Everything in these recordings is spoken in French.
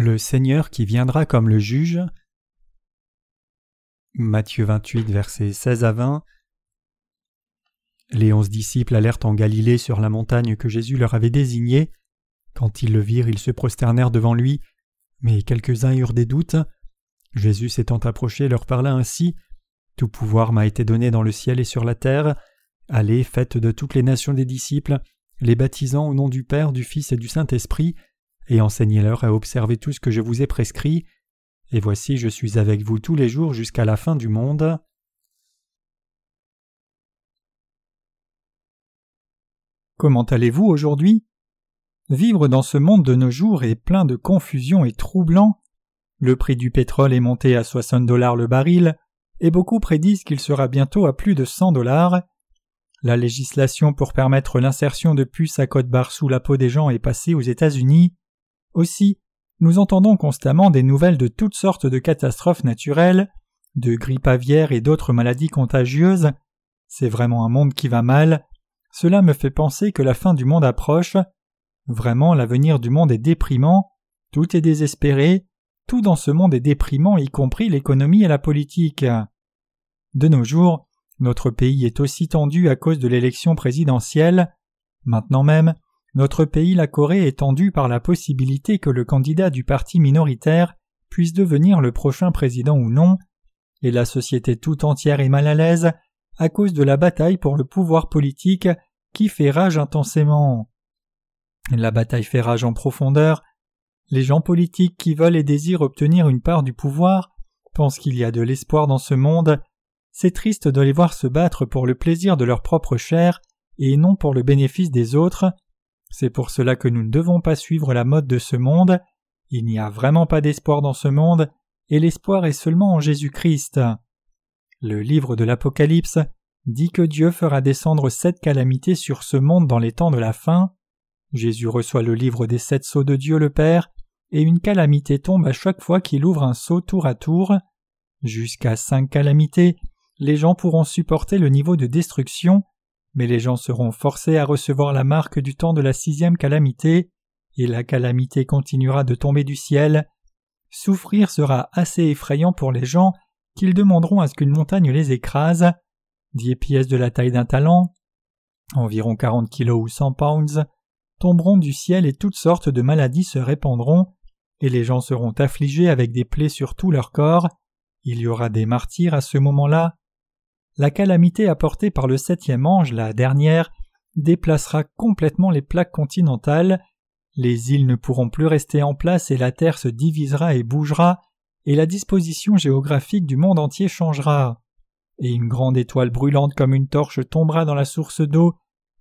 Le Seigneur qui viendra comme le juge. Matthieu 28, versets 16 à 20. Les onze disciples allèrent en Galilée sur la montagne que Jésus leur avait désignée. Quand ils le virent, ils se prosternèrent devant lui, mais quelques-uns eurent des doutes. Jésus s'étant approché leur parla ainsi. Tout pouvoir m'a été donné dans le ciel et sur la terre. Allez, faites de toutes les nations des disciples, les baptisant au nom du Père, du Fils et du Saint-Esprit, et enseignez-leur à observer tout ce que je vous ai prescrit. Et voici, je suis avec vous tous les jours jusqu'à la fin du monde. Comment allez-vous aujourd'hui? Vivre dans ce monde de nos jours est plein de confusion et troublant. Le prix du pétrole est monté à 60 dollars le baril, et beaucoup prédisent qu'il sera bientôt à plus de 100 dollars. La législation pour permettre l'insertion de puces à code barre sous la peau des gens est passée aux États-Unis. Aussi, nous entendons constamment des nouvelles de toutes sortes de catastrophes naturelles, de grippe aviaire et d'autres maladies contagieuses. C'est vraiment un monde qui va mal, cela me fait penser que la fin du monde approche. Vraiment, l'avenir du monde est déprimant, tout est désespéré, tout dans ce monde est déprimant, y compris l'économie et la politique. De nos jours, notre pays est aussi tendu à cause de l'élection présidentielle. Maintenant même, notre pays, la Corée, est tendu par la possibilité que le candidat du parti minoritaire puisse devenir le prochain président ou non, et la société tout entière est mal à l'aise à cause de la bataille pour le pouvoir politique qui fait rage intensément. La bataille fait rage en profondeur. Les gens politiques qui veulent et désirent obtenir une part du pouvoir pensent qu'il y a de l'espoir dans ce monde. C'est triste de les voir se battre pour le plaisir de leur propre chair et non pour le bénéfice des autres. C'est pour cela que nous ne devons pas suivre la mode de ce monde. Il n'y a vraiment pas d'espoir dans ce monde, et l'espoir est seulement en Jésus-Christ. Le livre de l'Apocalypse dit que Dieu fera descendre sept calamités sur ce monde dans les temps de la fin. Jésus reçoit le livre des sept sceaux de Dieu le Père, et une calamité tombe à chaque fois qu'il ouvre un sceau tour à tour. Jusqu'à cinq calamités, les gens pourront supporter le niveau de destruction, mais les gens seront forcés à recevoir la marque du temps de la sixième calamité, et la calamité continuera de tomber du ciel. Souffrir sera assez effrayant pour les gens qu'ils demanderont à ce qu'une montagne les écrase. Dix pièces de la taille d'un talent, environ quarante kilos ou cent pounds, tomberont du ciel et toutes sortes de maladies se répandront, et les gens seront affligés avec des plaies sur tout leur corps. Il y aura des martyrs à ce moment-là. La calamité apportée par le septième ange, la dernière, déplacera complètement les plaques continentales, les îles ne pourront plus rester en place et la terre se divisera et bougera, et la disposition géographique du monde entier changera. Et une grande étoile brûlante comme une torche tombera dans la source d'eau,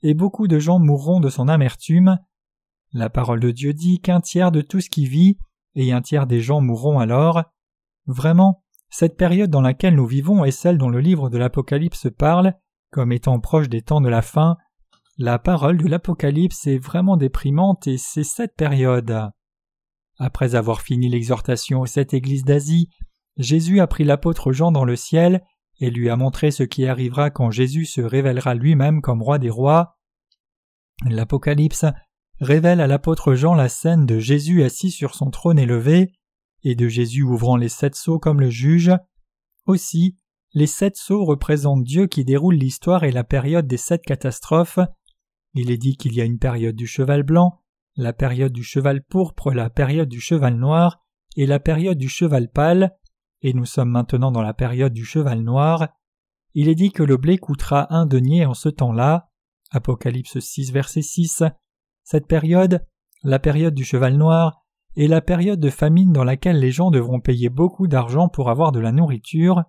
et beaucoup de gens mourront de son amertume. La parole de Dieu dit qu'un tiers de tout ce qui vit, et un tiers des gens mourront alors. Vraiment, cette période dans laquelle nous vivons est celle dont le livre de l'Apocalypse parle, comme étant proche des temps de la fin. La parole de l'Apocalypse est vraiment déprimante et c'est cette période. Après avoir fini l'exhortation aux sept églises d'Asie, Jésus a pris l'apôtre Jean dans le ciel et lui a montré ce qui arrivera quand Jésus se révélera lui-même comme roi des rois. L'Apocalypse révèle à l'apôtre Jean la scène de Jésus assis sur son trône élevé et de Jésus ouvrant les sept sceaux comme le juge. Aussi, les sept sceaux représentent Dieu qui déroule l'histoire et la période des sept catastrophes. Il est dit qu'il y a une période du cheval blanc, la période du cheval pourpre, la période du cheval noir et la période du cheval pâle, et nous sommes maintenant dans la période du cheval noir. Il est dit que le blé coûtera un denier en ce temps-là. Apocalypse 6, verset 6. Cette période, la période du cheval noir, est la période de famine dans laquelle les gens devront payer beaucoup d'argent pour avoir de la nourriture.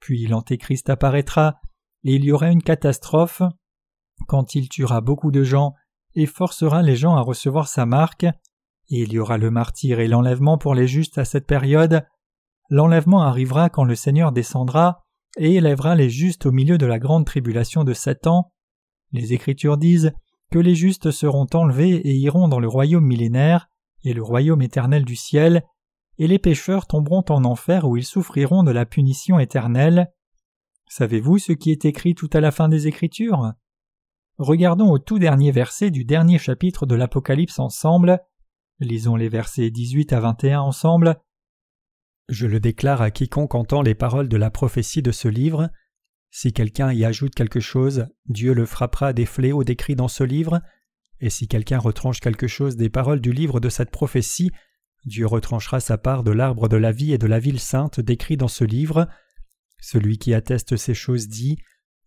Puis l'Antéchrist apparaîtra, et il y aura une catastrophe. Quand il tuera beaucoup de gens, et forcera les gens à recevoir sa marque, et il y aura le martyr et l'enlèvement pour les justes à cette période. L'enlèvement arrivera quand le Seigneur descendra et élèvera les justes au milieu de la grande tribulation de sept ans. Les Écritures disent que les justes seront enlevés et iront dans le royaume millénaire et le royaume éternel du ciel, et les pécheurs tomberont en enfer où ils souffriront de la punition éternelle. Savez-vous ce qui est écrit tout à la fin des Écritures? Regardons au tout dernier verset du dernier chapitre de l'Apocalypse ensemble. Lisons les versets 18 à 21 ensemble. Je le déclare à quiconque entend les paroles de la prophétie de ce livre. Si quelqu'un y ajoute quelque chose, Dieu le frappera des fléaux décrits dans ce livre, et si quelqu'un retranche quelque chose des paroles du livre de cette prophétie, Dieu retranchera sa part de l'arbre de la vie et de la ville sainte décrit dans ce livre. Celui qui atteste ces choses dit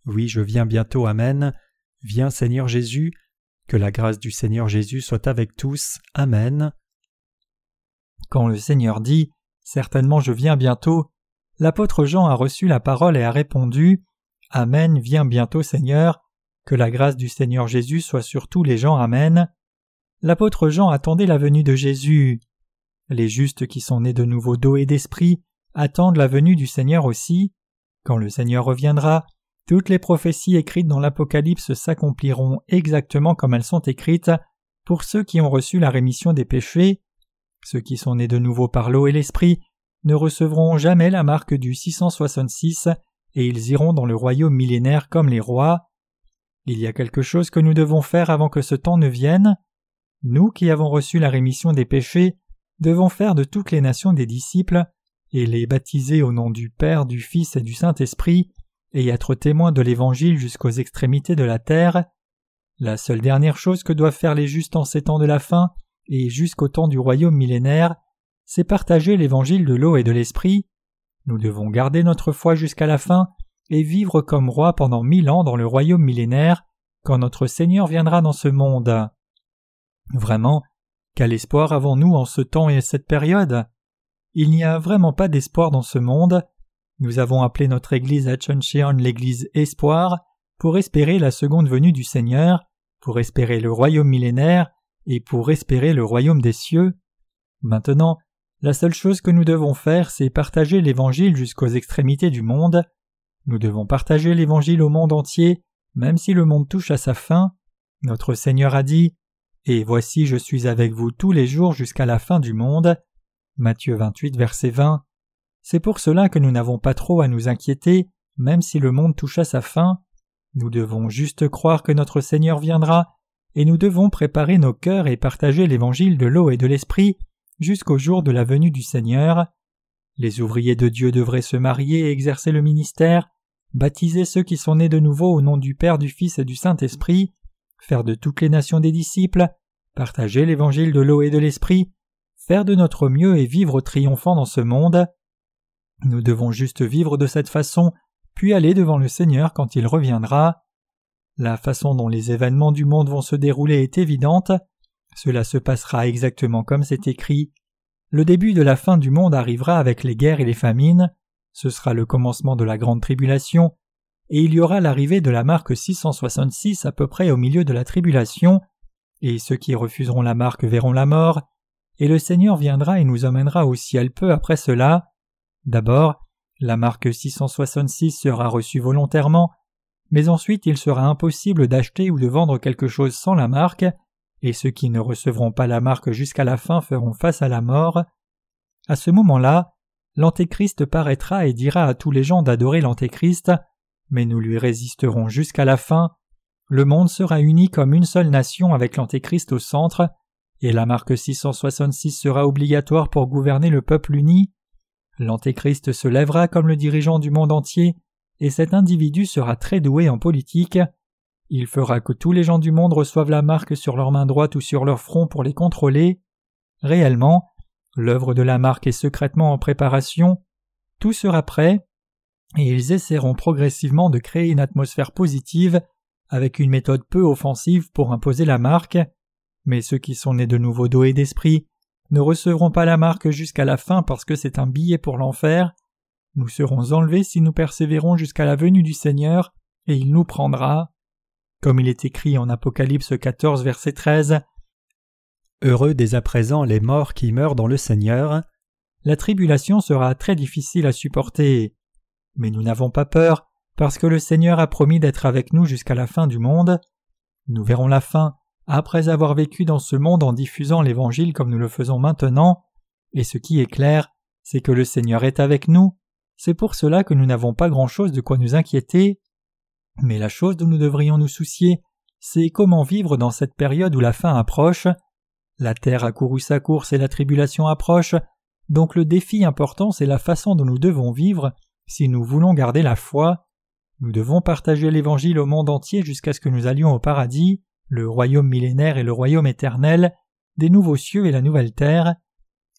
Oui, je viens bientôt, Amen. Viens, Seigneur Jésus. Que la grâce du Seigneur Jésus soit avec tous. Amen. Quand le Seigneur dit Certainement je viens bientôt, l'apôtre Jean a reçu la parole et a répondu Amen, viens bientôt Seigneur, que la grâce du Seigneur Jésus soit sur tous les gens. Amen. L'apôtre Jean attendait la venue de Jésus. Les justes qui sont nés de nouveau d'eau et d'esprit attendent la venue du Seigneur aussi. Quand le Seigneur reviendra, toutes les prophéties écrites dans l'Apocalypse s'accompliront exactement comme elles sont écrites pour ceux qui ont reçu la rémission des péchés. Ceux qui sont nés de nouveau par l'eau et l'esprit ne recevront jamais la marque du 666 et ils iront dans le royaume millénaire comme les rois. Il y a quelque chose que nous devons faire avant que ce temps ne vienne. Nous qui avons reçu la rémission des péchés devons faire de toutes les nations des disciples et les baptiser au nom du Père, du Fils et du Saint-Esprit et être témoins de l'Évangile jusqu'aux extrémités de la terre. La seule dernière chose que doivent faire les justes en ces temps de la fin et jusqu'au temps du royaume millénaire, c'est partager l'Évangile de l'eau et de l'Esprit. Nous devons garder notre foi jusqu'à la fin et vivre comme rois pendant mille ans dans le royaume millénaire quand notre Seigneur viendra dans ce monde. Vraiment, quel espoir avons-nous en ce temps et cette période? Il n'y a vraiment pas d'espoir dans ce monde, nous avons appelé notre église à Chuncheon l'église Espoir pour espérer la seconde venue du Seigneur, pour espérer le royaume millénaire et pour espérer le royaume des cieux. Maintenant, la seule chose que nous devons faire, c'est partager l'Évangile jusqu'aux extrémités du monde. Nous devons partager l'Évangile au monde entier, même si le monde touche à sa fin. Notre Seigneur a dit Et voici je suis avec vous tous les jours jusqu'à la fin du monde. Matthieu 28, verset 20. C'est pour cela que nous n'avons pas trop à nous inquiéter, même si le monde touche à sa fin. Nous devons juste croire que notre Seigneur viendra, et nous devons préparer nos cœurs et partager l'évangile de l'eau et de l'esprit jusqu'au jour de la venue du Seigneur. Les ouvriers de Dieu devraient se marier et exercer le ministère, baptiser ceux qui sont nés de nouveau au nom du Père, du Fils et du Saint-Esprit, faire de toutes les nations des disciples, partager l'évangile de l'eau et de l'esprit, faire de notre mieux et vivre triomphant dans ce monde. Nous devons juste vivre de cette façon, puis aller devant le Seigneur quand il reviendra. La façon dont les événements du monde vont se dérouler est évidente. Cela se passera exactement comme c'est écrit. Le début de la fin du monde arrivera avec les guerres et les famines. Ce sera le commencement de la grande tribulation. Et il y aura l'arrivée de la marque 666 à peu près au milieu de la tribulation. Et ceux qui refuseront la marque verront la mort. Et le Seigneur viendra et nous emmènera au ciel peu après cela. D'abord, la marque 666 sera reçue volontairement, mais ensuite il sera impossible d'acheter ou de vendre quelque chose sans la marque, et ceux qui ne recevront pas la marque jusqu'à la fin feront face à la mort. À ce moment-là, l'Antéchrist paraîtra et dira à tous les gens d'adorer l'Antéchrist, mais nous lui résisterons jusqu'à la fin. Le monde sera uni comme une seule nation avec l'Antéchrist au centre, et la marque 666 sera obligatoire pour gouverner le peuple uni. L'Antéchrist se lèvera comme le dirigeant du monde entier, et cet individu sera très doué en politique. Il fera que tous les gens du monde reçoivent la marque sur leur main droite ou sur leur front pour les contrôler. Réellement, l'œuvre de la marque est secrètement en préparation, tout sera prêt, et ils essaieront progressivement de créer une atmosphère positive avec une méthode peu offensive pour imposer la marque, mais ceux qui sont nés de nouveau d'eau et d'esprit ne recevrons pas la marque jusqu'à la fin parce que c'est un billet pour l'enfer. Nous serons enlevés si nous persévérons jusqu'à la venue du Seigneur, et il nous prendra. Comme il est écrit en Apocalypse 14, verset 13. Heureux dès à présent les morts qui meurent dans le Seigneur. La tribulation sera très difficile à supporter. Mais nous n'avons pas peur, parce que le Seigneur a promis d'être avec nous jusqu'à la fin du monde. Nous verrons la fin, après avoir vécu dans ce monde en diffusant l'Évangile comme nous le faisons maintenant, et ce qui est clair, c'est que le Seigneur est avec nous, c'est pour cela que nous n'avons pas grand-chose de quoi nous inquiéter. Mais la chose dont nous devrions nous soucier, c'est comment vivre dans cette période où la fin approche. La terre a couru sa course et la tribulation approche, donc le défi important c'est la façon dont nous devons vivre si nous voulons garder la foi. Nous devons partager l'Évangile au monde entier jusqu'à ce que nous allions au paradis, le royaume millénaire et le royaume éternel, des nouveaux cieux et la nouvelle terre.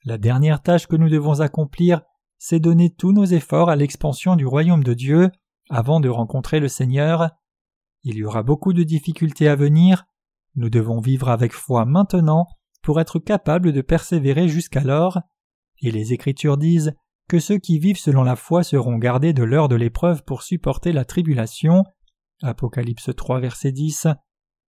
La dernière tâche que nous devons accomplir, c'est donner tous nos efforts à l'expansion du royaume de Dieu avant de rencontrer le Seigneur. Il y aura beaucoup de difficultés à venir. Nous devons vivre avec foi maintenant pour être capables de persévérer jusqu'alors. Et les Écritures disent que ceux qui vivent selon la foi seront gardés de l'heure de l'épreuve pour supporter la tribulation. Apocalypse 3 verset 10.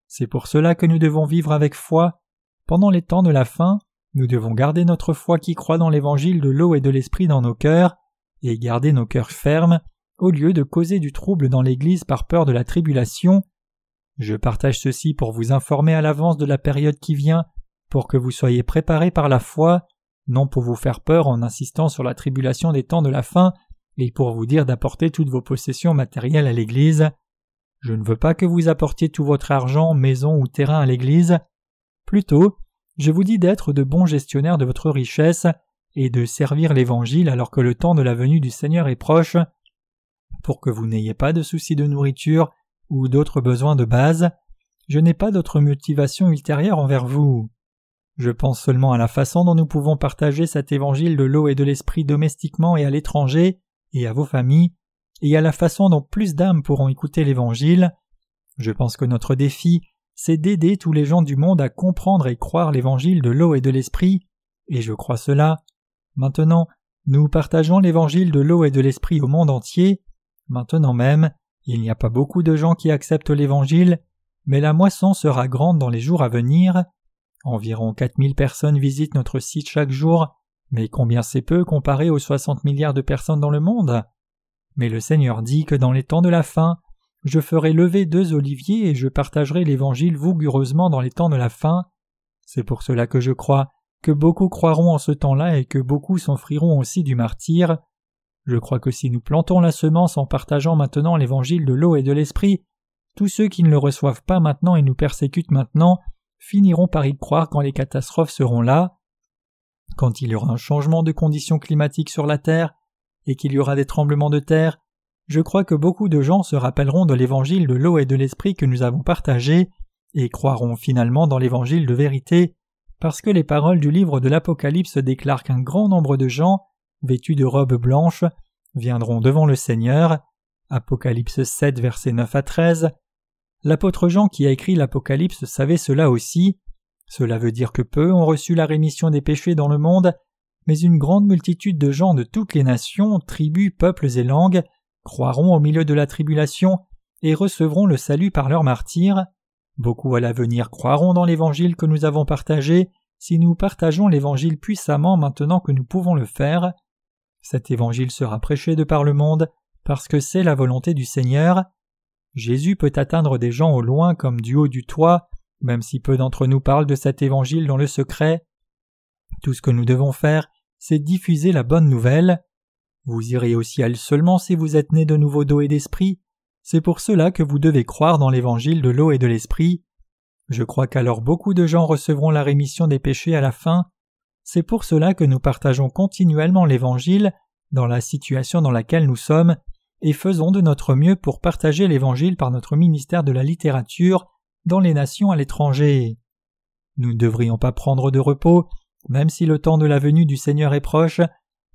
C'est pour cela que nous devons vivre avec foi. Pendant les temps de la fin, nous devons garder notre foi qui croit dans l'évangile de l'eau et de l'esprit dans nos cœurs, et garder nos cœurs fermes, au lieu de causer du trouble dans l'Église par peur de la tribulation. Je partage ceci pour vous informer à l'avance de la période qui vient, pour que vous soyez préparés par la foi, non pour vous faire peur en insistant sur la tribulation des temps de la fin, et pour vous dire d'apporter toutes vos possessions matérielles à l'Église. Je ne veux pas que vous apportiez tout votre argent, maison ou terrain à l'Église. Plutôt, je vous dis d'être de bons gestionnaires de votre richesse et de servir l'Évangile alors que le temps de la venue du Seigneur est proche, pour que vous n'ayez pas de soucis de nourriture ou d'autres besoins de base. Je n'ai pas d'autre motivation ultérieure envers vous. Je pense seulement à la façon dont nous pouvons partager cet évangile de l'eau et de l'esprit domestiquement et à l'étranger, et à vos familles, et à la façon dont plus d'âmes pourront écouter l'évangile. Je pense que notre défi, c'est d'aider tous les gens du monde à comprendre et croire l'évangile de l'eau et de l'esprit, et je crois cela. Maintenant, nous partageons l'évangile de l'eau et de l'esprit au monde entier. Maintenant même, il n'y a pas beaucoup de gens qui acceptent l'évangile, mais la moisson sera grande dans les jours à venir. Environ 4000 personnes visitent notre site chaque jour, mais combien c'est peu comparé aux 60 milliards de personnes dans le monde? Mais le Seigneur dit que dans les temps de la fin, je ferai lever deux oliviers et je partagerai l'Évangile vigoureusement dans les temps de la fin. C'est pour cela que je crois que beaucoup croiront en ce temps-là et que beaucoup s'enfriront aussi du martyr. Je crois que si nous plantons la semence en partageant maintenant l'Évangile de l'eau et de l'Esprit, tous ceux qui ne le reçoivent pas maintenant et nous persécutent maintenant finiront par y croire quand les catastrophes seront là, quand il y aura un changement de conditions climatiques sur la Terre, et qu'il y aura des tremblements de terre, je crois que beaucoup de gens se rappelleront de l'évangile de l'eau et de l'esprit que nous avons partagé, et croiront finalement dans l'évangile de vérité, parce que les paroles du livre de l'Apocalypse déclarent qu'un grand nombre de gens, vêtus de robes blanches, viendront devant le Seigneur. Apocalypse 7, versets 9 à 13. L'apôtre Jean qui a écrit l'Apocalypse savait cela aussi. Cela veut dire que peu ont reçu la rémission des péchés dans le monde, mais une grande multitude de gens de toutes les nations, tribus, peuples et langues croiront au milieu de la tribulation et recevront le salut par leur martyr. Beaucoup à l'avenir croiront dans l'évangile que nous avons partagé si nous partageons l'évangile puissamment maintenant que nous pouvons le faire. Cet évangile sera prêché de par le monde parce que c'est la volonté du Seigneur. Jésus peut atteindre des gens au loin comme du haut du toit, même si peu d'entre nous parlent de cet évangile dans le secret. Tout ce que nous devons faire, c'est diffuser la bonne nouvelle. Vous irez au ciel seulement si vous êtes né de nouveau d'eau et d'esprit. C'est pour cela que vous devez croire dans l'évangile de l'eau et de l'esprit. Je crois qu'alors beaucoup de gens recevront la rémission des péchés à la fin. C'est pour cela que nous partageons continuellement l'évangile dans la situation dans laquelle nous sommes et faisons de notre mieux pour partager l'Évangile par notre ministère de la littérature dans les nations à l'étranger. Nous ne devrions pas prendre de repos, même si le temps de la venue du Seigneur est proche,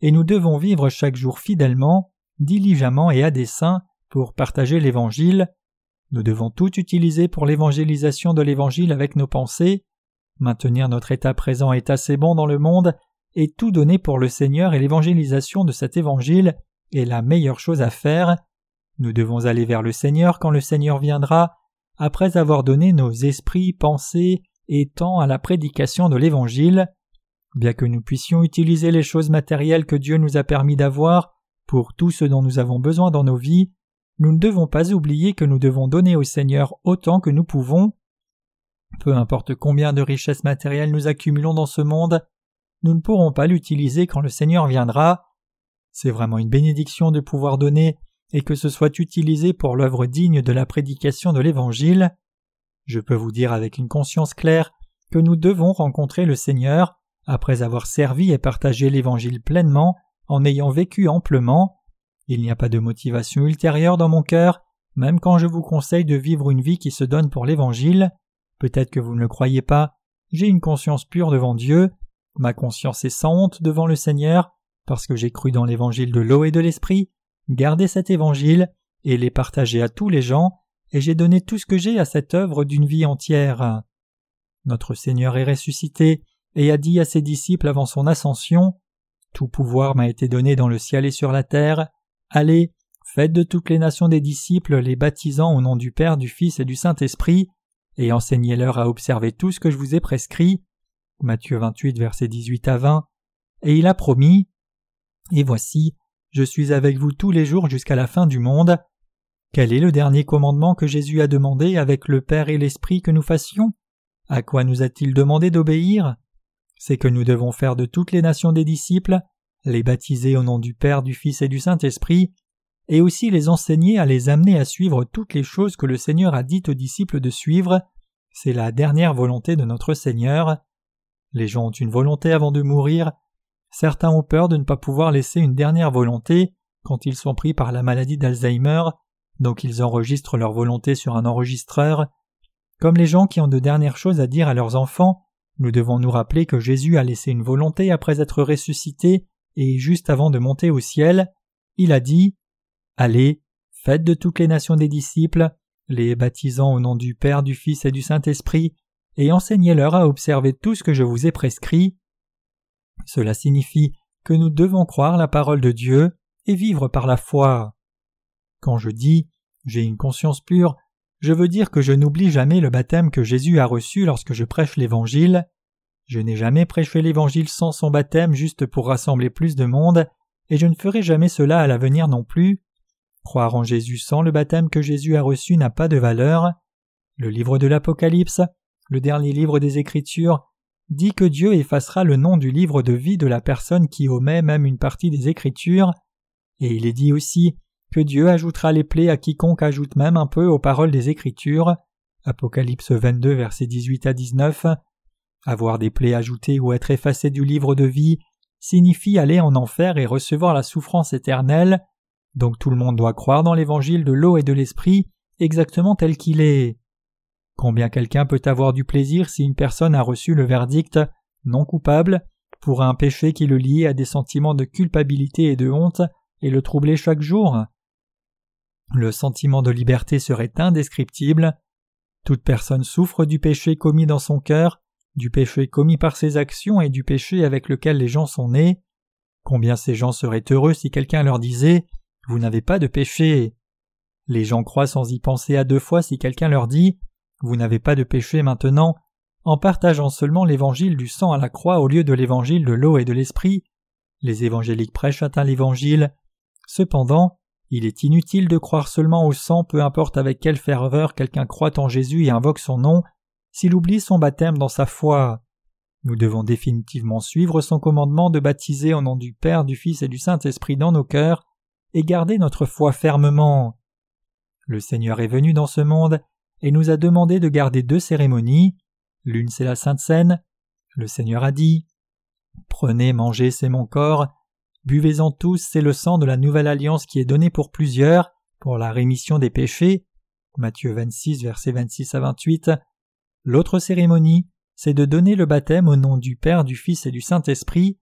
et nous devons vivre chaque jour fidèlement, diligemment et à dessein pour partager l'Évangile. Nous devons tout utiliser pour l'évangélisation de l'Évangile avec nos pensées, maintenir notre état présent est assez bon dans le monde, et tout donner pour le Seigneur et l'évangélisation de cet Évangile est la meilleure chose à faire. Nous devons aller vers le Seigneur quand le Seigneur viendra, après avoir donné nos esprits, pensées et temps à la prédication de l'Évangile. Bien que nous puissions utiliser les choses matérielles que Dieu nous a permis d'avoir pour tout ce dont nous avons besoin dans nos vies, nous ne devons pas oublier que nous devons donner au Seigneur autant que nous pouvons. Peu importe combien de richesses matérielles nous accumulons dans ce monde, nous ne pourrons pas l'utiliser quand le Seigneur viendra. C'est vraiment une bénédiction de pouvoir donner et que ce soit utilisé pour l'œuvre digne de la prédication de l'Évangile. Je peux vous dire avec une conscience claire que nous devons rencontrer le Seigneur après avoir servi et partagé l'Évangile pleinement en ayant vécu amplement. Il n'y a pas de motivation ultérieure dans mon cœur, même quand je vous conseille de vivre une vie qui se donne pour l'Évangile. Peut-être que vous ne le croyez pas, j'ai une conscience pure devant Dieu, ma conscience est sans honte devant le Seigneur, parce que j'ai cru dans l'Évangile de l'eau et de l'Esprit, gardé cet Évangile, et l'ai partagé à tous les gens, et j'ai donné tout ce que j'ai à cette œuvre d'une vie entière. Notre Seigneur est ressuscité, et a dit à ses disciples avant son ascension Tout pouvoir m'a été donné dans le ciel et sur la terre. Allez, faites de toutes les nations des disciples, les baptisant au nom du Père, du Fils et du Saint-Esprit, et enseignez-leur à observer tout ce que je vous ai prescrit. Matthieu 28, versets 18 à 20. Et il a promis Et voici, je suis avec vous tous les jours jusqu'à la fin du monde. Quel est le dernier commandement que Jésus a demandé avec le Père et l'Esprit que nous fassions? À quoi nous a-t-il demandé d'obéir? C'est que nous devons faire de toutes les nations des disciples, les baptiser au nom du Père, du Fils et du Saint-Esprit, et aussi les enseigner à les amener à suivre toutes les choses que le Seigneur a dites aux disciples de suivre, c'est la dernière volonté de notre Seigneur. Les gens ont une volonté avant de mourir, certains ont peur de ne pas pouvoir laisser une dernière volonté quand ils sont pris par la maladie d'Alzheimer, donc ils enregistrent leur volonté sur un enregistreur. Comme les gens qui ont de dernières choses à dire à leurs enfants, nous devons nous rappeler que Jésus a laissé une volonté après être ressuscité et juste avant de monter au ciel, il a dit Allez, faites de toutes les nations des disciples, les baptisant au nom du Père, du Fils et du Saint-Esprit, et enseignez-leur à observer tout ce que je vous ai prescrit. Cela signifie que nous devons croire la parole de Dieu et vivre par la foi. Quand je dis j'ai une conscience pure, je veux dire que je n'oublie jamais le baptême que Jésus a reçu lorsque je prêche l'Évangile. Je n'ai jamais prêché l'Évangile sans son baptême juste pour rassembler plus de monde, et je ne ferai jamais cela à l'avenir non plus. Croire en Jésus sans le baptême que Jésus a reçu n'a pas de valeur. Le livre de l'Apocalypse, le dernier livre des Écritures, dit que Dieu effacera le nom du livre de vie de la personne qui omet même une partie des Écritures, et il est dit aussi que Dieu ajoutera les plaies à quiconque ajoute même un peu aux paroles des Écritures. Apocalypse 22, versets 18 à 19. Avoir des plaies ajoutées ou être effacé du livre de vie signifie aller en enfer et recevoir la souffrance éternelle. Donc tout le monde doit croire dans l'évangile de l'eau et de l'esprit exactement tel qu'il est. Combien quelqu'un peut avoir du plaisir si une personne a reçu le verdict non coupable pour un péché qui le liait à des sentiments de culpabilité et de honte et le troublait chaque jour? Le sentiment de liberté serait indescriptible. Toute personne souffre du péché commis dans son cœur, du péché commis par ses actions et du péché avec lequel les gens sont nés. Combien ces gens seraient heureux si quelqu'un leur disait vous n'avez pas de péché. Les gens croient sans y penser à deux fois si quelqu'un leur dit Vous n'avez pas de péché maintenant, en partageant seulement l'évangile du sang à la croix au lieu de l'évangile de l'eau et de l'esprit. Les évangéliques prêchent atteint l'évangile. Cependant, il est inutile de croire seulement au sang, peu importe avec quelle ferveur quelqu'un croit en Jésus et invoque son nom, s'il oublie son baptême dans sa foi. Nous devons définitivement suivre son commandement de baptiser au nom du Père, du Fils et du Saint-Esprit dans nos cœurs, et garder notre foi fermement. Le Seigneur est venu dans ce monde et nous a demandé de garder deux cérémonies. L'une c'est la Sainte Seine. Le Seigneur a dit Prenez, mangez, c'est mon corps. Buvez-en tous, c'est le sang de la nouvelle alliance qui est donné pour plusieurs, pour la rémission des péchés. Matthieu 26, versets 26 à 28. L'autre cérémonie, c'est de donner le baptême au nom du Père, du Fils et du Saint-Esprit.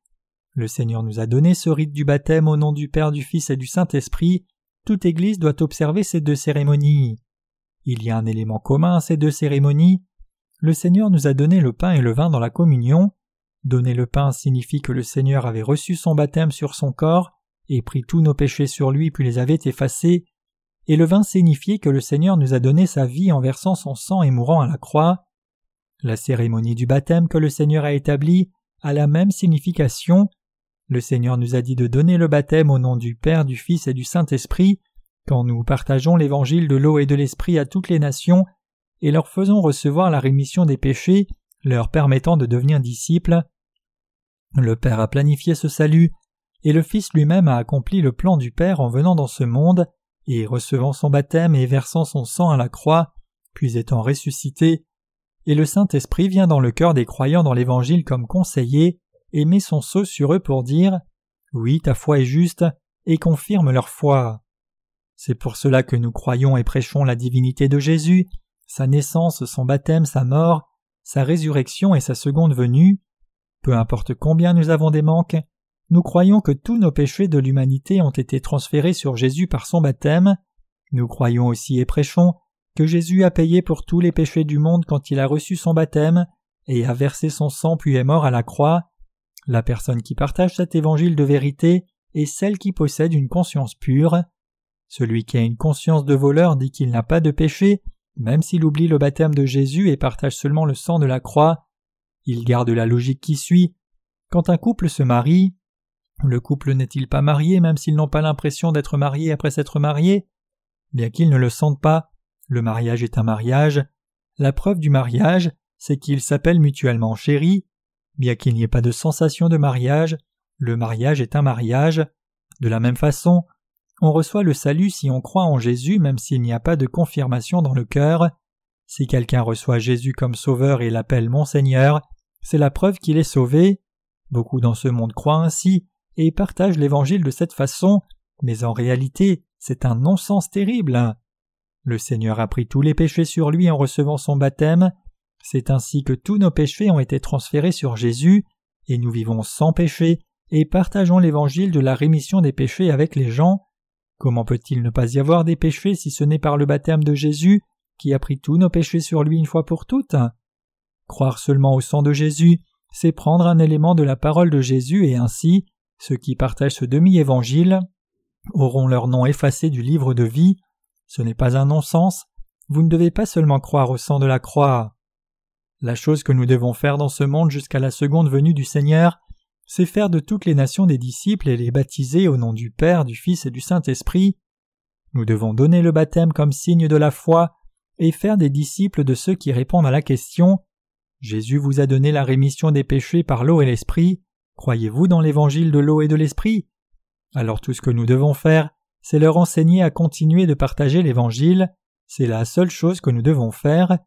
Le Seigneur nous a donné ce rite du baptême au nom du Père, du Fils et du Saint-Esprit. Toute Église doit observer ces deux cérémonies. Il y a un élément commun à ces deux cérémonies. Le Seigneur nous a donné le pain et le vin dans la communion. Donner le pain signifie que le Seigneur avait reçu son baptême sur son corps et pris tous nos péchés sur lui puis les avait effacés, et le vin signifiait que le Seigneur nous a donné sa vie en versant son sang et mourant à la croix. La cérémonie du baptême que le Seigneur a établie a la même signification, le Seigneur nous a dit de donner le baptême au nom du Père, du Fils et du Saint-Esprit, quand nous partageons l'évangile de l'eau et de l'esprit à toutes les nations, et leur faisons recevoir la rémission des péchés, leur permettant de devenir disciples. Le Père a planifié ce salut, et le Fils lui-même a accompli le plan du Père en venant dans ce monde, et recevant son baptême et versant son sang à la croix, puis étant ressuscité, et le Saint-Esprit vient dans le cœur des croyants dans l'Évangile comme conseiller et met son sceau sur eux pour dire Oui, ta foi est juste, et confirme leur foi. C'est pour cela que nous croyons et prêchons la divinité de Jésus, sa naissance, son baptême, sa mort, sa résurrection et sa seconde venue. Peu importe combien nous avons des manques, nous croyons que tous nos péchés de l'humanité ont été transférés sur Jésus par son baptême. Nous croyons aussi et prêchons que Jésus a payé pour tous les péchés du monde quand il a reçu son baptême et a versé son sang puis est mort à la croix. La personne qui partage cet évangile de vérité est celle qui possède une conscience pure. Celui qui a une conscience de voleur dit qu'il n'a pas de péché, même s'il oublie le baptême de Jésus et partage seulement le sang de la croix. Il garde la logique qui suit. Quand un couple se marie, le couple n'est-il pas marié même s'ils n'ont pas l'impression d'être mariés après s'être mariés? Bien qu'ils ne le sentent pas, le mariage est un mariage. La preuve du mariage, c'est qu'ils s'appellent mutuellement chéris. Bien qu'il n'y ait pas de sensation de mariage, le mariage est un mariage. De la même façon, on reçoit le salut si on croit en Jésus même s'il n'y a pas de confirmation dans le cœur. Si quelqu'un reçoit Jésus comme sauveur et l'appelle mon Seigneur, c'est la preuve qu'il est sauvé. Beaucoup dans ce monde croient ainsi et partagent l'Évangile de cette façon, mais en réalité c'est un non-sens terrible. Le Seigneur a pris tous les péchés sur lui en recevant son baptême, c'est ainsi que tous nos péchés ont été transférés sur Jésus, et nous vivons sans péché et partageons l'évangile de la rémission des péchés avec les gens. Comment peut-il ne pas y avoir des péchés si ce n'est par le baptême de Jésus qui a pris tous nos péchés sur lui une fois pour toutes? Croire seulement au sang de Jésus, c'est prendre un élément de la parole de Jésus et ainsi ceux qui partagent ce demi-évangile auront leur nom effacé du livre de vie. Ce n'est pas un non-sens. Vous ne devez pas seulement croire au sang de la croix. La chose que nous devons faire dans ce monde jusqu'à la seconde venue du Seigneur, c'est faire de toutes les nations des disciples et les baptiser au nom du Père, du Fils et du Saint-Esprit. Nous devons donner le baptême comme signe de la foi et faire des disciples de ceux qui répondent à la question Jésus vous a donné la rémission des péchés par l'eau et l'esprit. Croyez-vous dans l'évangile de l'eau et de l'esprit? Alors tout ce que nous devons faire, c'est leur enseigner à continuer de partager l'évangile. C'est la seule chose que nous devons faire.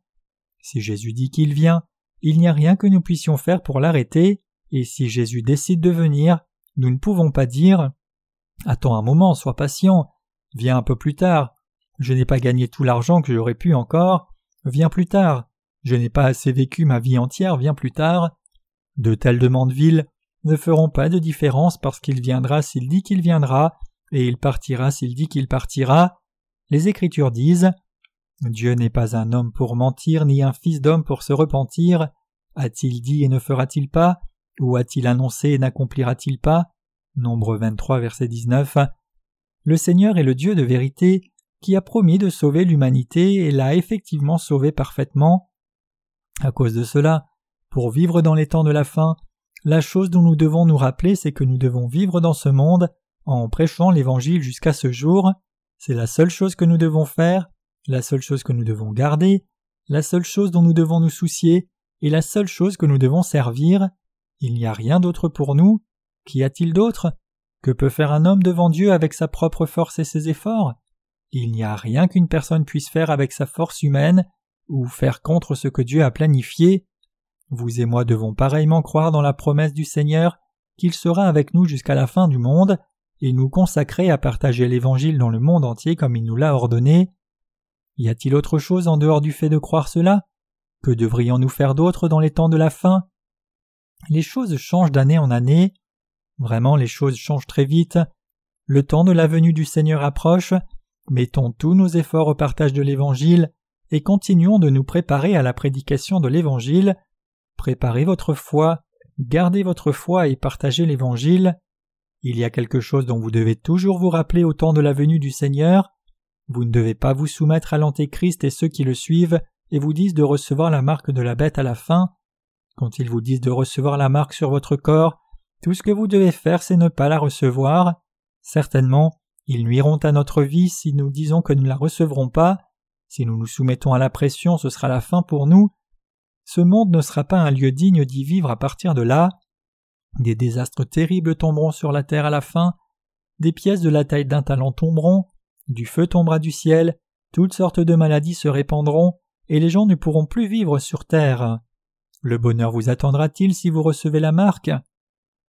Si Jésus dit qu'il vient, il n'y a rien que nous puissions faire pour l'arrêter. Et si Jésus décide de venir, nous ne pouvons pas dire Attends un moment, sois patient, viens un peu plus tard, je n'ai pas gagné tout l'argent que j'aurais pu encore, viens plus tard, je n'ai pas assez vécu ma vie entière, viens plus tard. De telles demandes viles ne feront pas de différence parce qu'il viendra s'il dit qu'il viendra, et il partira s'il dit qu'il partira. Les Écritures disent Dieu n'est pas un homme pour mentir, ni un fils d'homme pour se repentir. A-t-il dit et ne fera-t-il pas? Ou a-t-il annoncé et n'accomplira-t-il pas Nombre 23, verset 19. Le Seigneur est le Dieu de vérité qui a promis de sauver l'humanité et l'a effectivement sauvée parfaitement. À cause de cela, pour vivre dans les temps de la fin, la chose dont nous devons nous rappeler, c'est que nous devons vivre dans ce monde en prêchant l'Évangile jusqu'à ce jour. C'est la seule chose que nous devons faire, la seule chose que nous devons garder, la seule chose dont nous devons nous soucier, et la seule chose que nous devons servir. Il n'y a rien d'autre pour nous. Qu'y a-t-il d'autre? Que peut faire un homme devant Dieu avec sa propre force et ses efforts? Il n'y a rien qu'une personne puisse faire avec sa force humaine ou faire contre ce que Dieu a planifié. Vous et moi devons pareillement croire dans la promesse du Seigneur qu'il sera avec nous jusqu'à la fin du monde et nous consacrer à partager l'Évangile dans le monde entier comme il nous l'a ordonné. Y a-t-il autre chose en dehors du fait de croire cela? Que devrions-nous faire d'autre dans les temps de la fin? Les choses changent d'année en année. Vraiment, les choses changent très vite. Le temps de la venue du Seigneur approche. Mettons tous nos efforts au partage de l'Évangile et continuons de nous préparer à la prédication de l'Évangile. Préparez votre foi, gardez votre foi et partagez l'Évangile. Il y a quelque chose dont vous devez toujours vous rappeler au temps de la venue du Seigneur. Vous ne devez pas vous soumettre à l'Antéchrist et ceux qui le suivent et vous disent de recevoir la marque de la bête à la fin. Quand ils vous disent de recevoir la marque sur votre corps, tout ce que vous devez faire c'est ne pas la recevoir. Certainement, ils nuiront à notre vie si nous disons que nous ne la recevrons pas. Si nous nous soumettons à la pression, ce sera la fin pour nous. Ce monde ne sera pas un lieu digne d'y vivre à partir de là. Des désastres terribles tomberont sur la terre à la fin, des pièces de la taille d'un talent tomberont, du feu tombera du ciel, toutes sortes de maladies se répandront, et les gens ne pourront plus vivre sur terre. Le bonheur vous attendra-t-il si vous recevez la marque?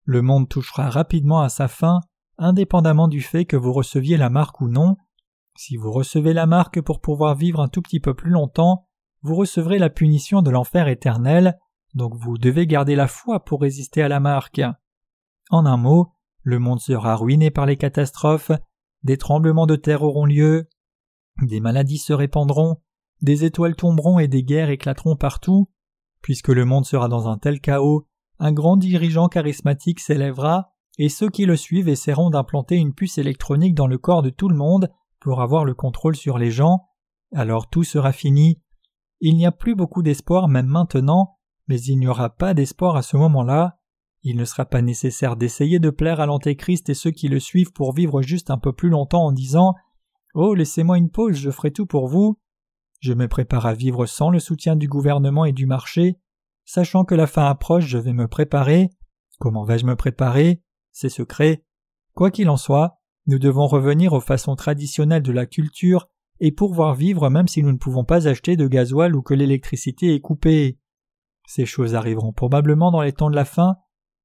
Le monde touchera rapidement à sa fin, indépendamment du fait que vous receviez la marque ou non. Si vous recevez la marque pour pouvoir vivre un tout petit peu plus longtemps, vous recevrez la punition de l'enfer éternel, donc vous devez garder la foi pour résister à la marque. En un mot, le monde sera ruiné par les catastrophes, des tremblements de terre auront lieu, des maladies se répandront, des étoiles tomberont et des guerres éclateront partout. Puisque le monde sera dans un tel chaos, un grand dirigeant charismatique s'élèvera, et ceux qui le suivent essaieront d'implanter une puce électronique dans le corps de tout le monde pour avoir le contrôle sur les gens, alors tout sera fini. Il n'y a plus beaucoup d'espoir même maintenant, mais il n'y aura pas d'espoir à ce moment-là. Il ne sera pas nécessaire d'essayer de plaire à l'Antéchrist et ceux qui le suivent pour vivre juste un peu plus longtemps en disant Oh, laissez-moi une pause, je ferai tout pour vous. Je me prépare à vivre sans le soutien du gouvernement et du marché. Sachant que la fin approche, je vais me préparer. Comment vais-je me préparer? C'est secret. Quoi qu'il en soit, nous devons revenir aux façons traditionnelles de la culture et pouvoir vivre même si nous ne pouvons pas acheter de gasoil ou que l'électricité est coupée. Ces choses arriveront probablement dans les temps de la fin.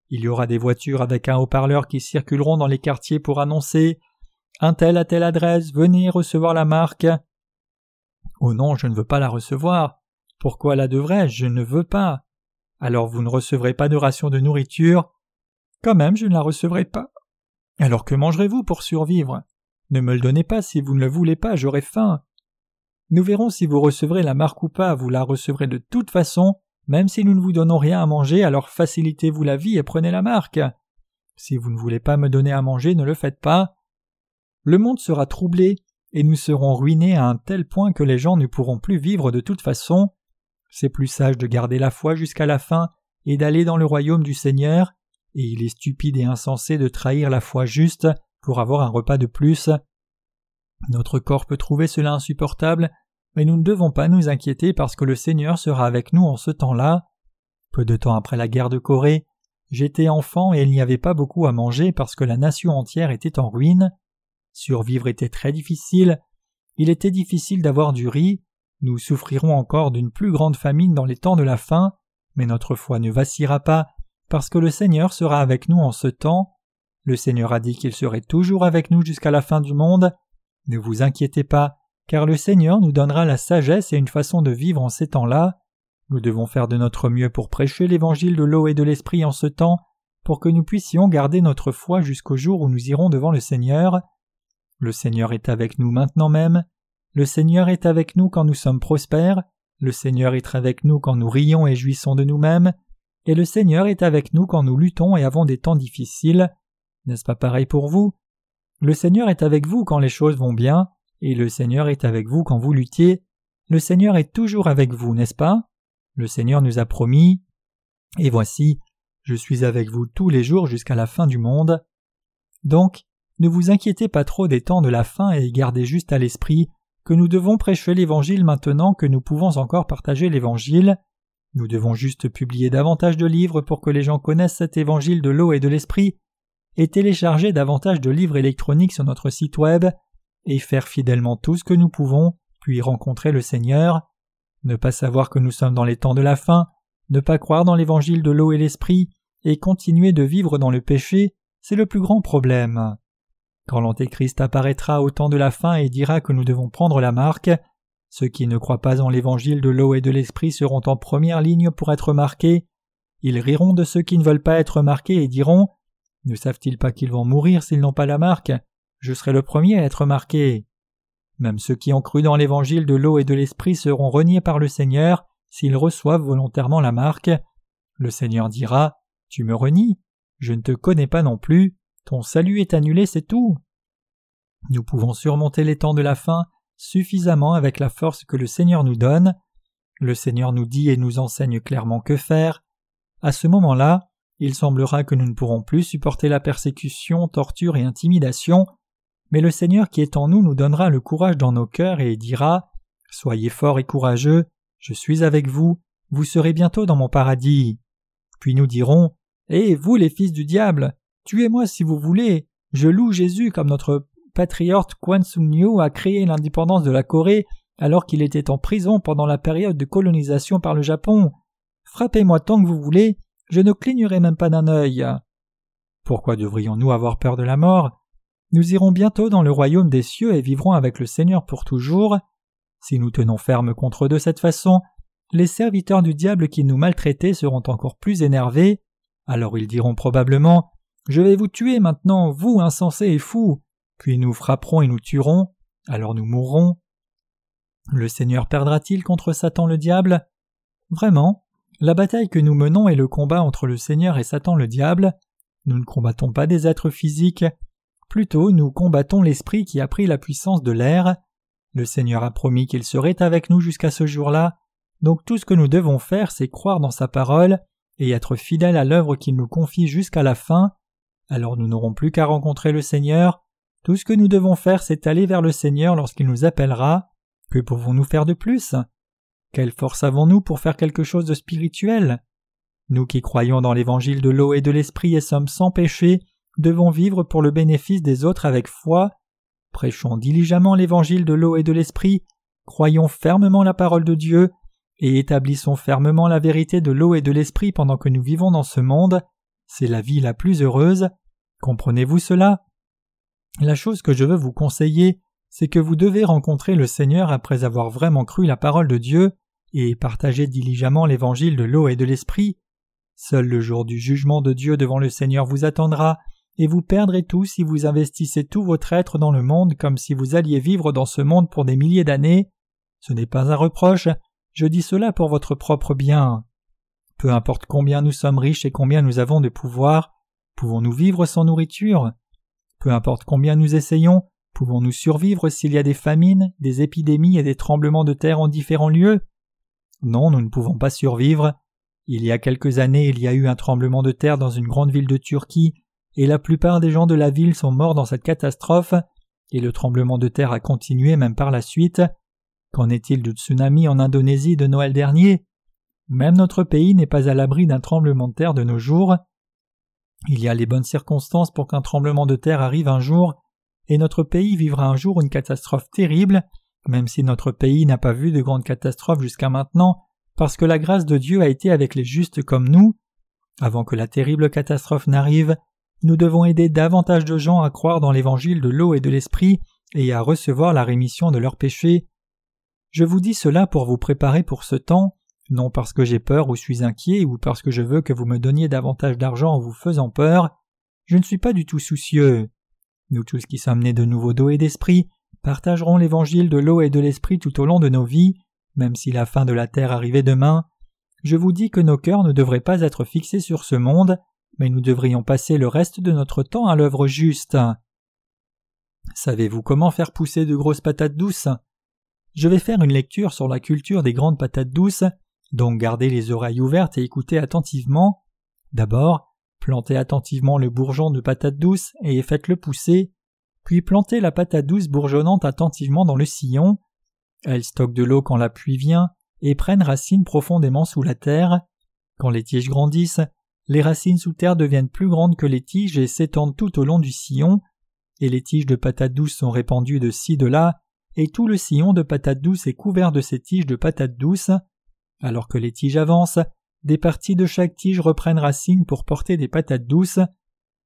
Il y aura des voitures avec un haut-parleur qui circuleront dans les quartiers pour annoncer un tel à telle adresse, venez recevoir la marque. Oh non, je ne veux pas la recevoir. Pourquoi la devrais-je? Je ne veux pas. Alors vous ne recevrez pas de ration de nourriture? Quand même, je ne la recevrai pas. Alors que mangerez-vous pour survivre? Ne me le donnez pas si vous ne le voulez pas, j'aurai faim. Nous verrons si vous recevrez la marque ou pas, vous la recevrez de toute façon, même si nous ne vous donnons rien à manger, alors facilitez-vous la vie et prenez la marque. Si vous ne voulez pas me donner à manger, ne le faites pas. Le monde sera troublé, et nous serons ruinés à un tel point que les gens ne pourront plus vivre de toute façon. C'est plus sage de garder la foi jusqu'à la fin et d'aller dans le royaume du Seigneur, et il est stupide et insensé de trahir la foi juste pour avoir un repas de plus. Notre corps peut trouver cela insupportable, mais nous ne devons pas nous inquiéter parce que le Seigneur sera avec nous en ce temps-là. Peu de temps après la guerre de Corée, j'étais enfant et il n'y avait pas beaucoup à manger parce que la nation entière était en ruine. Survivre était très difficile. Il était difficile d'avoir du riz. Nous souffrirons encore d'une plus grande famine dans les temps de la faim, mais notre foi ne vacillera pas, parce que le Seigneur sera avec nous en ce temps. Le Seigneur a dit qu'il serait toujours avec nous jusqu'à la fin du monde. Ne vous inquiétez pas, car le Seigneur nous donnera la sagesse et une façon de vivre en ces temps-là. Nous devons faire de notre mieux pour prêcher l'évangile de l'eau et de l'esprit en ce temps, pour que nous puissions garder notre foi jusqu'au jour où nous irons devant le Seigneur. Le Seigneur est avec nous maintenant même. Le Seigneur est avec nous quand nous sommes prospères. Le Seigneur est avec nous quand nous rions et jouissons de nous-mêmes. Et le Seigneur est avec nous quand nous luttons et avons des temps difficiles. N'est-ce pas pareil pour vous? Le Seigneur est avec vous quand les choses vont bien, et le Seigneur est avec vous quand vous luttiez. Le Seigneur est toujours avec vous, n'est-ce pas? Le Seigneur nous a promis. Et voici, je suis avec vous tous les jours jusqu'à la fin du monde. Donc, ne vous inquiétez pas trop des temps de la fin et gardez juste à l'esprit que nous devons prêcher l'Évangile maintenant que nous pouvons encore partager l'Évangile. Nous devons juste publier davantage de livres pour que les gens connaissent cet Évangile de l'eau et de l'Esprit, et télécharger davantage de livres électroniques sur notre site web, et faire fidèlement tout ce que nous pouvons, puis rencontrer le Seigneur. Ne pas savoir que nous sommes dans les temps de la fin, ne pas croire dans l'Évangile de l'eau et l'Esprit, et continuer de vivre dans le péché, c'est le plus grand problème. Quand l'Antéchrist apparaîtra au temps de la fin et dira que nous devons prendre la marque, ceux qui ne croient pas en l'évangile de l'eau et de l'esprit seront en première ligne pour être marqués. Ils riront de ceux qui ne veulent pas être marqués et diront Ne savent-ils pas qu'ils vont mourir s'ils n'ont pas la marque? Je serai le premier à être marqué. Même ceux qui ont cru dans l'évangile de l'eau et de l'esprit seront reniés par le Seigneur s'ils reçoivent volontairement la marque. Le Seigneur dira Tu me renies Je ne te connais pas non plus. Ton salut est annulé, c'est tout. Nous pouvons surmonter les temps de la fin suffisamment avec la force que le Seigneur nous donne. Le Seigneur nous dit et nous enseigne clairement que faire. À ce moment-là, il semblera que nous ne pourrons plus supporter la persécution, torture et intimidation, mais le Seigneur qui est en nous nous donnera le courage dans nos cœurs et dira Soyez forts et courageux, je suis avec vous, vous serez bientôt dans mon paradis. Puis nous dirons Eh vous les fils du diable, Tuez-moi si vous voulez. Je loue Jésus comme notre patriote Kwan Sung Nyu a créé l'indépendance de la Corée alors qu'il était en prison pendant la période de colonisation par le Japon. Frappez-moi tant que vous voulez, je ne clignerai même pas d'un œil. Pourquoi devrions-nous avoir peur de la mort? Nous irons bientôt dans le royaume des cieux et vivrons avec le Seigneur pour toujours. Si nous tenons ferme contre eux de cette façon, les serviteurs du diable qui nous maltraitaient seront encore plus énervés. Alors ils diront probablement Je vais vous tuer maintenant, vous insensés et fous. Puis nous frapperons et nous tuerons. Alors nous mourrons. Le Seigneur perdra-t-il contre Satan le diable? Vraiment, la bataille que nous menons est le combat entre le Seigneur et Satan le diable. Nous ne combattons pas des êtres physiques, plutôt nous combattons l'esprit qui a pris la puissance de l'air. Le Seigneur a promis qu'il serait avec nous jusqu'à ce jour-là, donc tout ce que nous devons faire, c'est croire dans sa parole et être fidèles à l'œuvre qu'il nous confie jusqu'à la fin. Alors nous n'aurons plus qu'à rencontrer le Seigneur. Tout ce que nous devons faire, c'est aller vers le Seigneur lorsqu'il nous appellera. Que pouvons-nous faire de plus? Quelle force avons-nous pour faire quelque chose de spirituel? Nous qui croyons dans l'évangile de l'eau et de l'esprit et sommes sans péché, devons vivre pour le bénéfice des autres avec foi. Prêchons diligemment l'évangile de l'eau et de l'esprit, croyons fermement la parole de Dieu, et établissons fermement la vérité de l'eau et de l'esprit pendant que nous vivons dans ce monde, c'est la vie la plus heureuse. Comprenez-vous cela? La chose que je veux vous conseiller, c'est que vous devez rencontrer le Seigneur après avoir vraiment cru la parole de Dieu et partager diligemment l'évangile de l'eau et de l'esprit. Seul le jour du jugement de Dieu devant le Seigneur vous attendra, et vous perdrez tout si vous investissez tout votre être dans le monde comme si vous alliez vivre dans ce monde pour des milliers d'années. Ce n'est pas un reproche, je dis cela pour votre propre bien. Peu importe combien nous sommes riches et combien nous avons de pouvoir, pouvons-nous vivre sans nourriture? Peu importe combien nous essayons, pouvons-nous survivre s'il y a des famines, des épidémies et des tremblements de terre en différents lieux? Non, nous ne pouvons pas survivre. Il y a quelques années, il y a eu un tremblement de terre dans une grande ville de Turquie, et la plupart des gens de la ville sont morts dans cette catastrophe, et le tremblement de terre a continué même par la suite. Qu'en est-il du tsunami en Indonésie de Noël dernier? Même notre pays n'est pas à l'abri d'un tremblement de terre de nos jours. Il y a les bonnes circonstances pour qu'un tremblement de terre arrive un jour, et notre pays vivra un jour une catastrophe terrible, même si notre pays n'a pas vu de grandes catastrophes jusqu'à maintenant, parce que la grâce de Dieu a été avec les justes comme nous. Avant que la terrible catastrophe n'arrive, nous devons aider davantage de gens à croire dans l'évangile de l'eau et de l'esprit et à recevoir la rémission de leurs péchés. Je vous dis cela pour vous préparer pour ce temps, non parce que j'ai peur ou suis inquiet ou parce que je veux que vous me donniez davantage d'argent en vous faisant peur. Je ne suis pas du tout soucieux. Nous tous qui sommes nés de nouveau d'eau et d'esprit partagerons l'évangile de l'eau et de l'esprit tout au long de nos vies, même si la fin de la terre arrivait demain. Je vous dis que nos cœurs ne devraient pas être fixés sur ce monde, mais nous devrions passer le reste de notre temps à l'œuvre juste. Savez-vous comment faire pousser de grosses patates douces? Je vais faire une lecture sur la culture des grandes patates douces, donc gardez les oreilles ouvertes et écoutez attentivement. D'abord, plantez attentivement le bourgeon de patate douce et faites-le pousser, puis plantez la patate douce bourgeonnante attentivement dans le sillon. Elle stocke de l'eau quand la pluie vient et prennent racine profondément sous la terre. Quand les tiges grandissent, les racines sous terre deviennent plus grandes que les tiges et s'étendent tout au long du sillon, et les tiges de patates douces sont répandues de ci de là et tout le sillon de patates douces est couvert de ces tiges de patates douces. Alors que les tiges avancent, des parties de chaque tige reprennent racine pour porter des patates douces.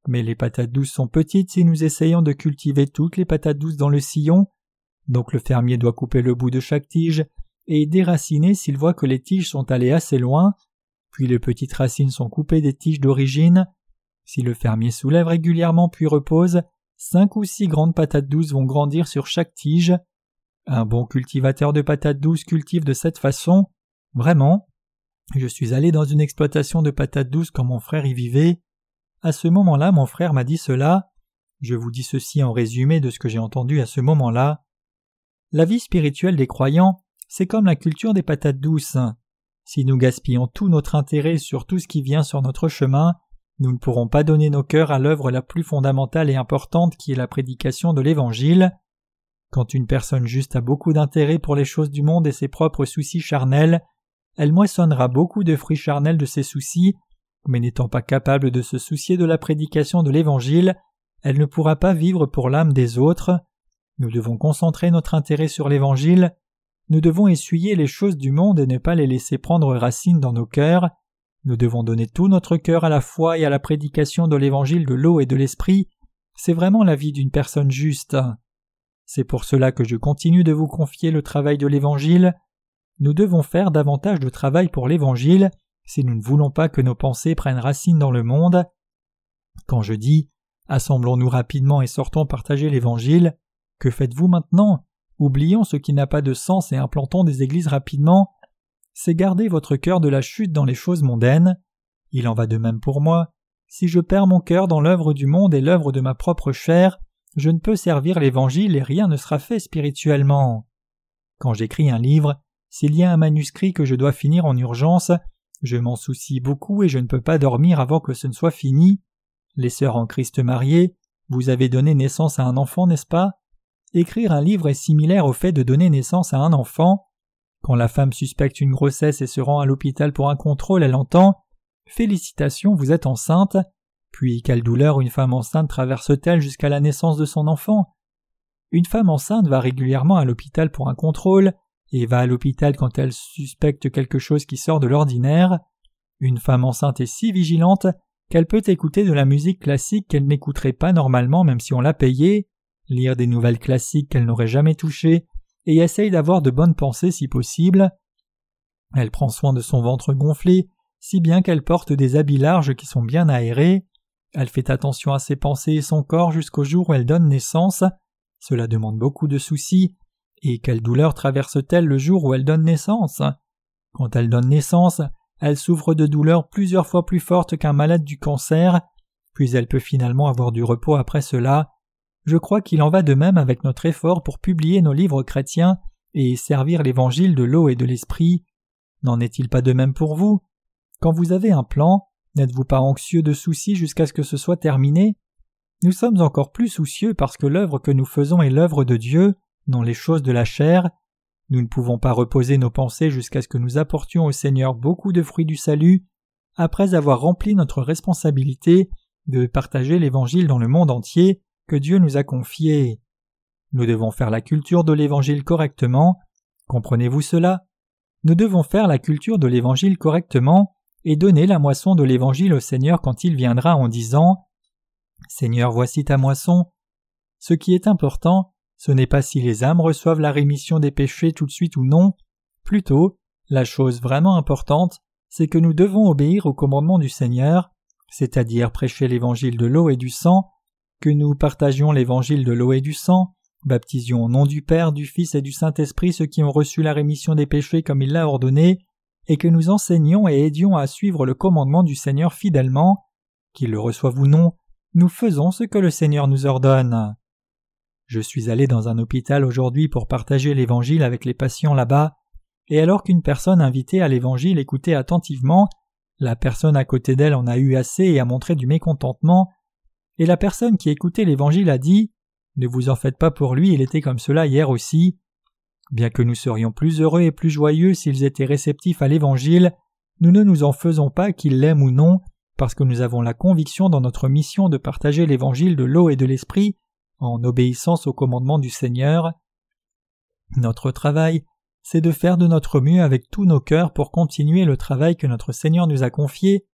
Mais les patates douces sont petites si nous essayons de cultiver toutes les patates douces dans le sillon, donc le fermier doit couper le bout de chaque tige et déraciner s'il voit que les tiges sont allées assez loin, puis les petites racines sont coupées des tiges d'origine. Si le fermier soulève régulièrement puis repose, cinq ou six grandes patates douces vont grandir sur chaque tige. Un bon cultivateur de patates douces cultive de cette façon. Vraiment. Je suis allé dans une exploitation de patates douces quand mon frère y vivait. À ce moment-là, mon frère m'a dit cela. Je vous dis ceci en résumé de ce que j'ai entendu à ce moment-là. La vie spirituelle des croyants, c'est comme la culture des patates douces. Si nous gaspillons tout notre intérêt sur tout ce qui vient sur notre chemin, nous ne pourrons pas donner nos cœurs à l'œuvre la plus fondamentale et importante qui est la prédication de l'Évangile. Quand une personne juste a beaucoup d'intérêt pour les choses du monde et ses propres soucis charnels, elle moissonnera beaucoup de fruits charnels de ses soucis, mais n'étant pas capable de se soucier de la prédication de l'Évangile, elle ne pourra pas vivre pour l'âme des autres. Nous devons concentrer notre intérêt sur l'Évangile. nous devons essuyer les choses du monde et ne pas les laisser prendre racine dans nos cœurs. Nous devons donner tout notre cœur à la foi et à la prédication de l'évangile de l'eau et de l'esprit. C'est vraiment la vie d'une personne juste. C'est pour cela que je continue de vous confier le travail de l'évangile. Nous devons faire davantage de travail pour l'évangile si nous ne voulons pas que nos pensées prennent racine dans le monde. Quand je dis Assemblons-nous rapidement et sortons partager l'Évangile, que faites-vous maintenant? Oublions ce qui n'a pas de sens et implantons des églises rapidement. C'est garder votre cœur de la chute dans les choses mondaines. Il en va de même pour moi. Si je perds mon cœur dans l'œuvre du monde et l'œuvre de ma propre chair, je ne peux servir l'Évangile et rien ne sera fait spirituellement. Quand j'écris un livre, s'il y a un manuscrit que je dois finir en urgence, je m'en soucie beaucoup et je ne peux pas dormir avant que ce ne soit fini. Les sœurs en Christ mariées, vous avez donné naissance à un enfant, n'est-ce pas? Écrire un livre est similaire au fait de donner naissance à un enfant. Quand la femme suspecte une grossesse et se rend à l'hôpital pour un contrôle, elle entend Félicitations, vous êtes enceinte. Puis quelle douleur une femme enceinte traverse-t-elle jusqu'à la naissance de son enfant? Une femme enceinte va régulièrement à l'hôpital pour un contrôle, et va à l'hôpital quand elle suspecte quelque chose qui sort de l'ordinaire. Une femme enceinte est si vigilante qu'elle peut écouter de la musique classique qu'elle n'écouterait pas normalement même si on l'a payée, lire des nouvelles classiques qu'elle n'aurait jamais touchées, et essaye d'avoir de bonnes pensées si possible. Elle prend soin de son ventre gonflé, si bien qu'elle porte des habits larges qui sont bien aérés. Elle fait attention à ses pensées et son corps jusqu'au jour où elle donne naissance. Cela demande beaucoup de soucis. Et quelle douleur traverse-t-elle le jour où elle donne naissance? Quand elle donne naissance, elle souffre de douleurs plusieurs fois plus fortes qu'un malade du cancer, puis elle peut finalement avoir du repos après cela. Je crois qu'il en va de même avec notre effort pour publier nos livres chrétiens et servir l'évangile de l'eau et de l'esprit. N'en est-il pas de même pour vous? Quand vous avez un plan, n'êtes-vous pas anxieux de soucis jusqu'à ce que ce soit terminé? Nous sommes encore plus soucieux parce que l'œuvre que nous faisons est l'œuvre de Dieu, non les choses de la chair. Nous ne pouvons pas reposer nos pensées jusqu'à ce que nous apportions au Seigneur beaucoup de fruits du salut, après avoir rempli notre responsabilité de partager l'Évangile dans le monde entier que Dieu nous a confié. Nous devons faire la culture de l'Évangile correctement. Comprenez-vous cela? Nous devons faire la culture de l'Évangile correctement et donner la moisson de l'Évangile au Seigneur quand il viendra en disant Seigneur, voici ta moisson. Ce qui est important, ce n'est pas si les âmes reçoivent la rémission des péchés tout de suite ou non, plutôt, la chose vraiment importante, c'est que nous devons obéir au commandement du Seigneur, c'est-à-dire prêcher l'évangile de l'eau et du sang, que nous partagions l'évangile de l'eau et du sang, baptisions au nom du Père, du Fils et du Saint-Esprit ceux qui ont reçu la rémission des péchés comme il l'a ordonné, et que nous enseignions et aidions à suivre le commandement du Seigneur fidèlement, qu'il le reçoive ou non, nous faisons ce que le Seigneur nous ordonne. Je suis allé dans un hôpital aujourd'hui pour partager l'Évangile avec les patients là-bas, et alors qu'une personne invitée à l'Évangile écoutait attentivement, la personne à côté d'elle en a eu assez et a montré du mécontentement, et la personne qui écoutait l'Évangile a dit Ne vous en faites pas pour lui, il était comme cela hier aussi. Bien que nous serions plus heureux et plus joyeux s'ils étaient réceptifs à l'Évangile, nous ne nous en faisons pas qu'ils l'aiment ou non, parce que nous avons la conviction dans notre mission de partager l'Évangile de l'eau et de l'Esprit en obéissance au commandement du Seigneur. Notre travail, c'est de faire de notre mieux avec tous nos cœurs pour continuer le travail que notre Seigneur nous a confié,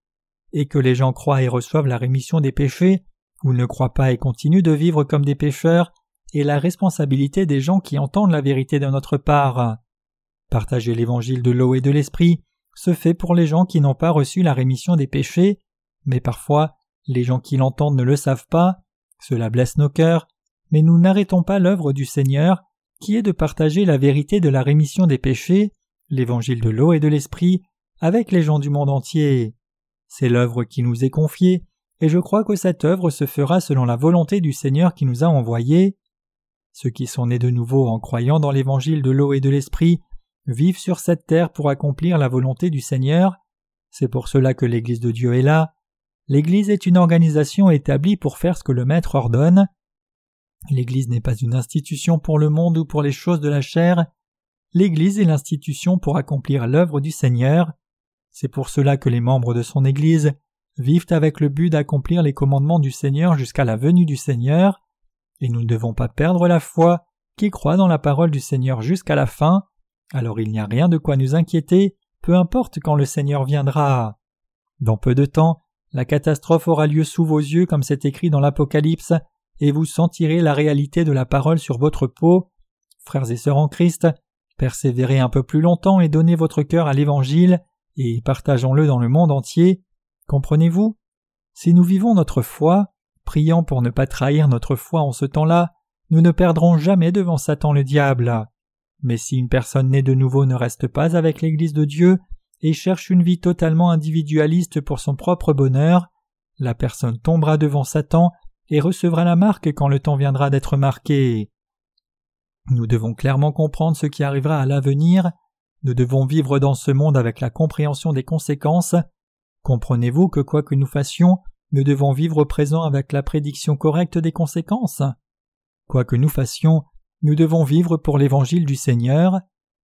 et que les gens croient et reçoivent la rémission des péchés, ou ne croient pas et continuent de vivre comme des pécheurs, et la responsabilité des gens qui entendent la vérité de notre part. Partager l'évangile de l'eau et de l'esprit se fait pour les gens qui n'ont pas reçu la rémission des péchés, mais parfois les gens qui l'entendent ne le savent pas, cela blesse nos cœurs, mais nous n'arrêtons pas l'œuvre du Seigneur, qui est de partager la vérité de la rémission des péchés, l'évangile de l'eau et de l'esprit, avec les gens du monde entier. C'est l'œuvre qui nous est confiée, et je crois que cette œuvre se fera selon la volonté du Seigneur qui nous a envoyés. Ceux qui sont nés de nouveau en croyant dans l'évangile de l'eau et de l'esprit vivent sur cette terre pour accomplir la volonté du Seigneur. C'est pour cela que l'Église de Dieu est là. L'Église est une organisation établie pour faire ce que le Maître ordonne. L'Église n'est pas une institution pour le monde ou pour les choses de la chair. L'Église est l'institution pour accomplir l'œuvre du Seigneur. C'est pour cela que les membres de son Église vivent avec le but d'accomplir les commandements du Seigneur jusqu'à la venue du Seigneur, et nous ne devons pas perdre la foi qui croit dans la parole du Seigneur jusqu'à la fin, Alors il n'y a rien de quoi nous inquiéter, peu importe quand le Seigneur viendra. Dans peu de temps, la catastrophe aura lieu sous vos yeux comme c'est écrit dans l'Apocalypse, et vous sentirez la réalité de la parole sur votre peau. Frères et sœurs en Christ, persévérez un peu plus longtemps et donnez votre cœur à l'Évangile, et partageons-le dans le monde entier. Comprenez-vous? Si nous vivons notre foi, priant pour ne pas trahir notre foi en ce temps-là, nous ne perdrons jamais devant Satan le diable. Mais si une personne née de nouveau ne reste pas avec l'Église de Dieu et cherche une vie totalement individualiste pour son propre bonheur, la personne tombera devant Satan et recevra la marque quand le temps viendra d'être marqué. Nous devons clairement comprendre ce qui arrivera à l'avenir, nous devons vivre dans ce monde avec la compréhension des conséquences. Comprenez-vous que quoi que nous fassions, nous devons vivre au présent avec la prédiction correcte des conséquences? Quoi que nous fassions, nous devons vivre pour l'évangile du Seigneur.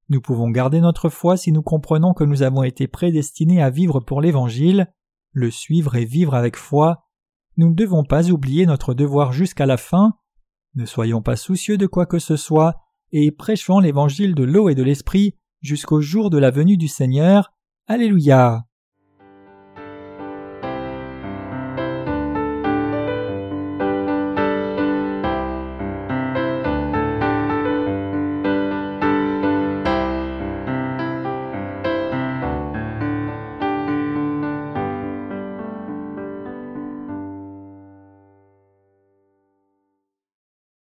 Nous pouvons garder notre foi si nous comprenons que nous avons été prédestinés à vivre pour l'évangile, le suivre et vivre avec foi. Nous ne devons pas oublier notre devoir jusqu'à la fin. Ne soyons pas soucieux de quoi que ce soit, et prêchons l'évangile de l'eau et de l'esprit jusqu'au jour de la venue du Seigneur. Alléluia.